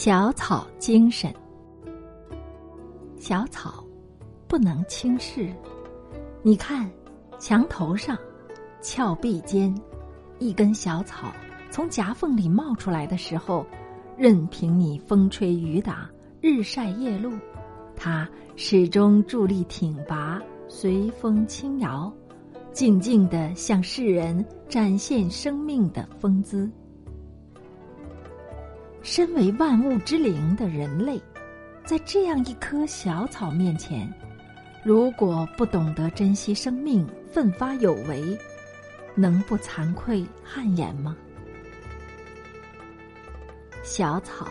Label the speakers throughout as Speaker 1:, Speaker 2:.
Speaker 1: 小草精神。小草不能轻视。你看，墙头上、峭壁间，一根小草从夹缝里冒出来的时候，任凭你风吹雨打、日晒夜露，它始终伫立挺拔，随风轻摇，静静的向世人展现生命的风姿。身为万物之灵的人类，在这样一棵小草面前，如果不懂得珍惜生命、奋发有为，能不惭愧汗颜吗？小草，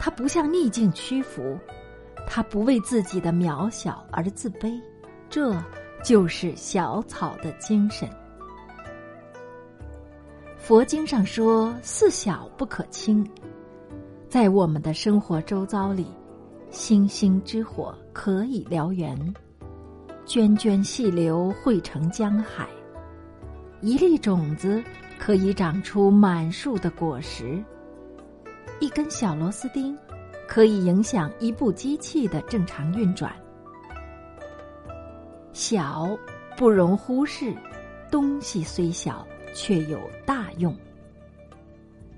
Speaker 1: 它不向逆境屈服，它不为自己的渺小而自卑，这就是小草的精神。佛经上说：“四小不可轻。”在我们的生活周遭里，星星之火可以燎原，涓涓细流汇成江海。一粒种子可以长出满树的果实，一根小螺丝钉可以影响一部机器的正常运转。小不容忽视，东西虽小，却有大用，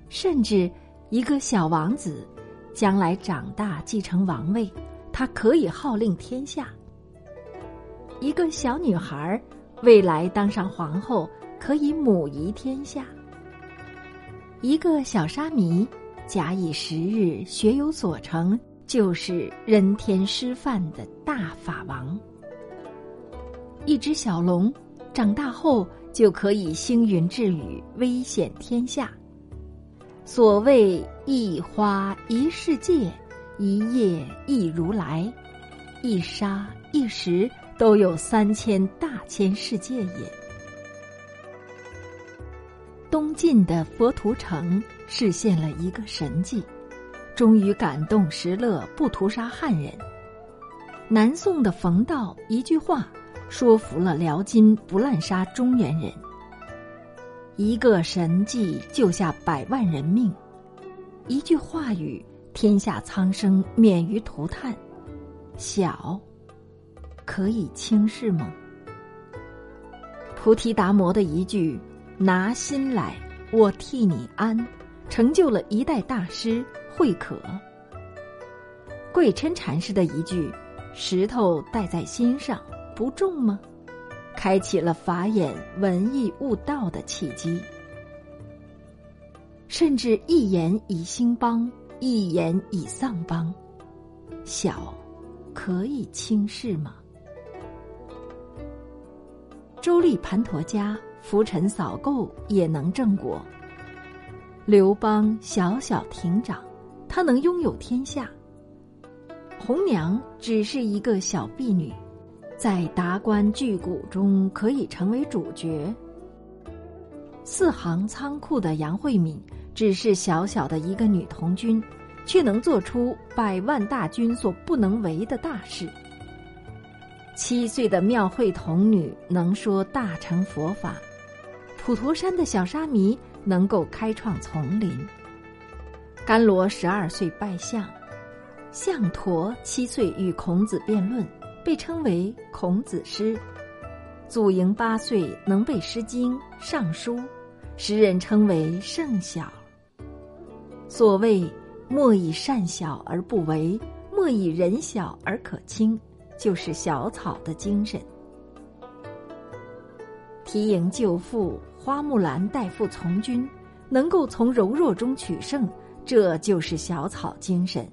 Speaker 1: 甚至。一个小王子，将来长大继承王位，他可以号令天下；一个小女孩未来当上皇后，可以母仪天下；一个小沙弥，假以时日，学有所成，就是人天师范的大法王；一只小龙，长大后就可以星云致雨，威显天下。所谓一花一世界，一叶一如来，一沙一石都有三千大千世界也。东晋的佛图澄实现了一个神迹，终于感动石勒不屠杀汉人。南宋的冯道一句话，说服了辽金不滥杀中原人。一个神迹救下百万人命，一句话语，天下苍生免于涂炭。小，可以轻视吗？菩提达摩的一句“拿心来，我替你安”，成就了一代大师慧可。贵琛禅师的一句“石头戴在心上，不重吗？”开启了法眼文艺悟道的契机，甚至一言以兴邦，一言以丧邦，小可以轻视吗？周立盘陀家浮尘扫垢也能正果。刘邦小小亭长，他能拥有天下。红娘只是一个小婢女。在达官巨贾中可以成为主角。四行仓库的杨慧敏只是小小的一个女童军，却能做出百万大军所不能为的大事。七岁的庙会童女能说大乘佛法，普陀山的小沙弥能够开创丛林。甘罗十二岁拜相，象陀七岁与孔子辩论。被称为孔子师，祖莹八岁能背《诗经》《尚书》，时人称为圣小。所谓“莫以善小而不为，莫以人小而可轻”，就是小草的精神。提营救父，花木兰代父从军，能够从柔弱中取胜，这就是小草精神。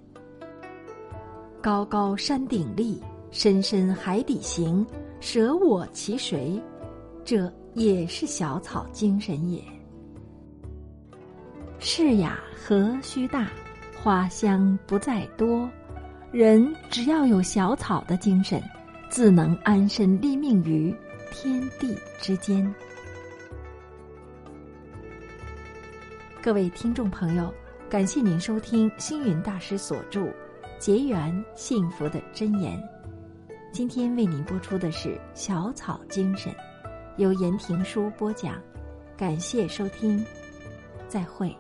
Speaker 1: 高高山顶立。深深海底行，舍我其谁？这也是小草精神也。世呀，何须大？花香不在多。人只要有小草的精神，自能安身立命于天地之间。各位听众朋友，感谢您收听星云大师所著《结缘幸福的真言》。今天为您播出的是《小草精神》，由言庭书播讲，感谢收听，再会。